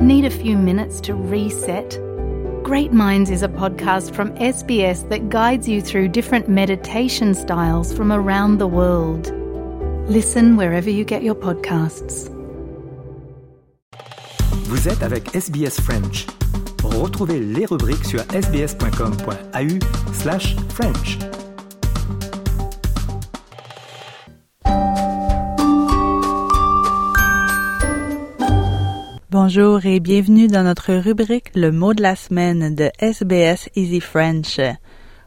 Need a few minutes to reset? Great Minds is a podcast from SBS that guides you through different meditation styles from around the world. Listen wherever you get your podcasts. Vous êtes avec SBS French. Retrouvez les rubriques sur sbs.com.au Bonjour et bienvenue dans notre rubrique Le mot de la semaine de SBS Easy French.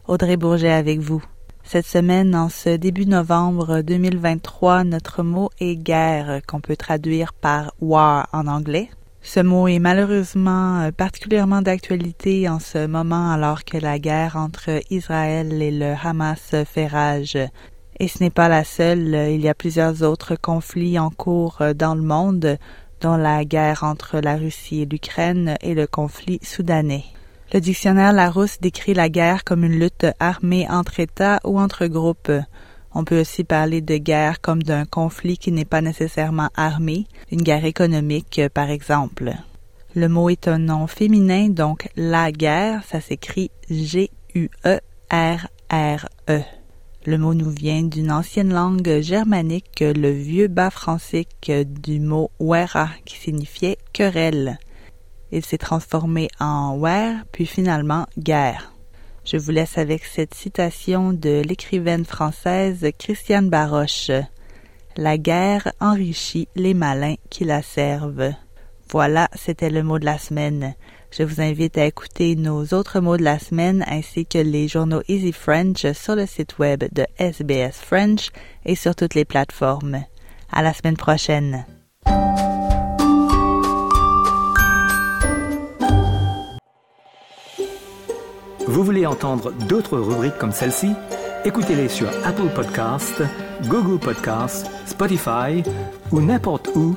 Audrey Bourget avec vous. Cette semaine, en ce début novembre 2023, notre mot est guerre, qu'on peut traduire par war en anglais. Ce mot est malheureusement euh, particulièrement d'actualité en ce moment alors que la guerre entre Israël et le Hamas fait rage. Et ce n'est pas la seule, il y a plusieurs autres conflits en cours euh, dans le monde, dont la guerre entre la Russie et l'Ukraine et le conflit soudanais. Le dictionnaire Larousse décrit la guerre comme une lutte armée entre États ou entre groupes. On peut aussi parler de guerre comme d'un conflit qui n'est pas nécessairement armé, une guerre économique par exemple. Le mot est un nom féminin, donc la guerre, ça s'écrit G-U-E-R-R-E. Le mot nous vient d'une ancienne langue germanique, le vieux bas français du mot wera qui signifiait querelle. Il s'est transformé en wer, puis finalement guerre. Je vous laisse avec cette citation de l'écrivaine française Christiane Baroche. La guerre enrichit les malins qui la servent. Voilà, c'était le mot de la semaine. Je vous invite à écouter nos autres mots de la semaine ainsi que les journaux Easy French sur le site web de SBS French et sur toutes les plateformes. À la semaine prochaine. Vous voulez entendre d'autres rubriques comme celle-ci? Écoutez-les sur Apple Podcasts, Google Podcasts, Spotify ou n'importe où